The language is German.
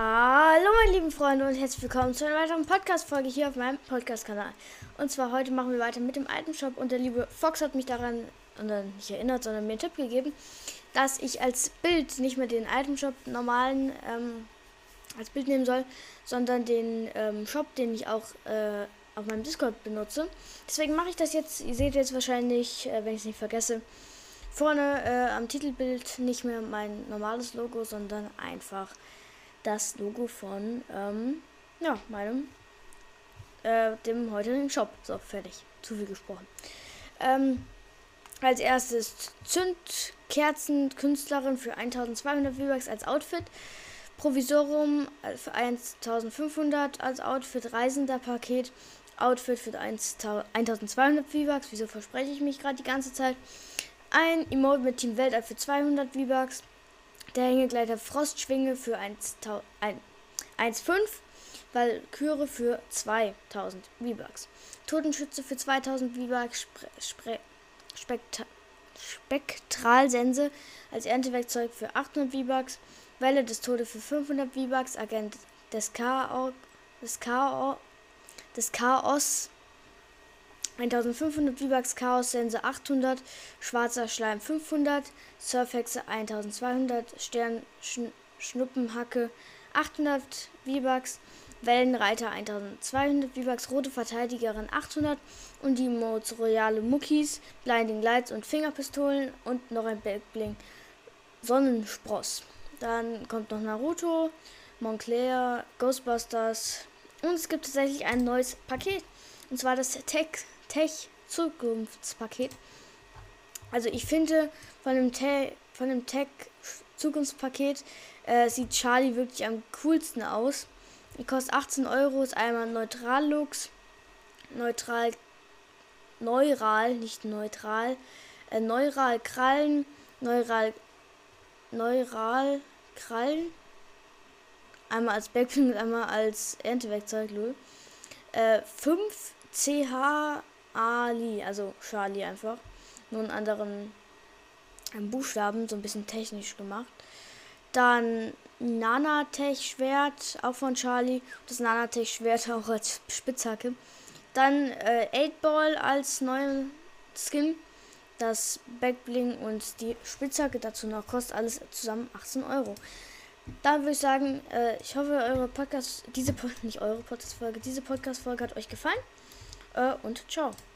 Hallo meine lieben Freunde und herzlich willkommen zu einer weiteren Podcast-Folge hier auf meinem Podcast-Kanal. Und zwar heute machen wir weiter mit dem alten Shop und der liebe Fox hat mich daran nicht erinnert, sondern mir einen Tipp gegeben, dass ich als Bild nicht mehr den alten Shop normalen ähm, als Bild nehmen soll, sondern den ähm, Shop, den ich auch äh, auf meinem Discord benutze. Deswegen mache ich das jetzt. Ihr seht jetzt wahrscheinlich, äh, wenn ich es nicht vergesse, vorne äh, am Titelbild nicht mehr mein normales Logo, sondern einfach das Logo von ähm, ja, meinem äh, dem heutigen Shop. So, fertig. Zu viel gesprochen. Ähm, als erstes Zündkerzen Künstlerin für 1200 V-Bucks als Outfit. Provisorium für 1500 als Outfit. Reisender Paket. Outfit für 1200 V-Bucks. Wieso verspreche ich mich gerade die ganze Zeit? Ein Emote mit Team Weltall für 200 V-Bucks. Der Hängegleiter Frostschwinge für 1,5. Valkyrie für 2000 V-Bucks. Totenschütze für 2000 V-Bucks. Spektra Spektralsense als Erntewerkzeug für 800 V-Bucks. Welle des Todes für 500 V-Bucks. Agent des Chaos. Des Chaos. Des Chaos 1500 V-Bucks, Chaos Sense 800, Schwarzer Schleim 500, Surfhexe 1200, Stern Schn Schnuppenhacke 800 V-Bucks, Wellenreiter 1200 V-Bucks, Rote Verteidigerin 800 und die Modes Royale Muckis, Blinding Lights und Fingerpistolen und noch ein Backbling Sonnenspross. Dann kommt noch Naruto, Montclair, Ghostbusters und es gibt tatsächlich ein neues Paket. Und zwar das Tech Tech Zukunftspaket. Also ich finde von dem, Te von dem Tech Zukunftspaket äh, sieht Charlie wirklich am coolsten aus. Die kostet 18 Euro, ist einmal Neutral Lux, Neutral, Neural, nicht neutral, äh, Neural Krallen, Neural, Neural Krallen, einmal als Backpin und einmal als Erntewerkzeug, lol. Äh, 5 CH Ali, also Charlie einfach. Nur einen anderen Buchstaben, so ein bisschen technisch gemacht. Dann Nanatech-Schwert, auch von Charlie. Das Nanatech-Schwert auch als Spitzhacke. Dann äh, 8-Ball als neuen Skin. Das Backbling und die Spitzhacke dazu noch kostet alles zusammen 18 Euro. Dann würde ich sagen, äh, ich hoffe, eure Podcast, diese nicht eure Podcast-Folge, diese Podcast-Folge hat euch gefallen. Äh, und ciao.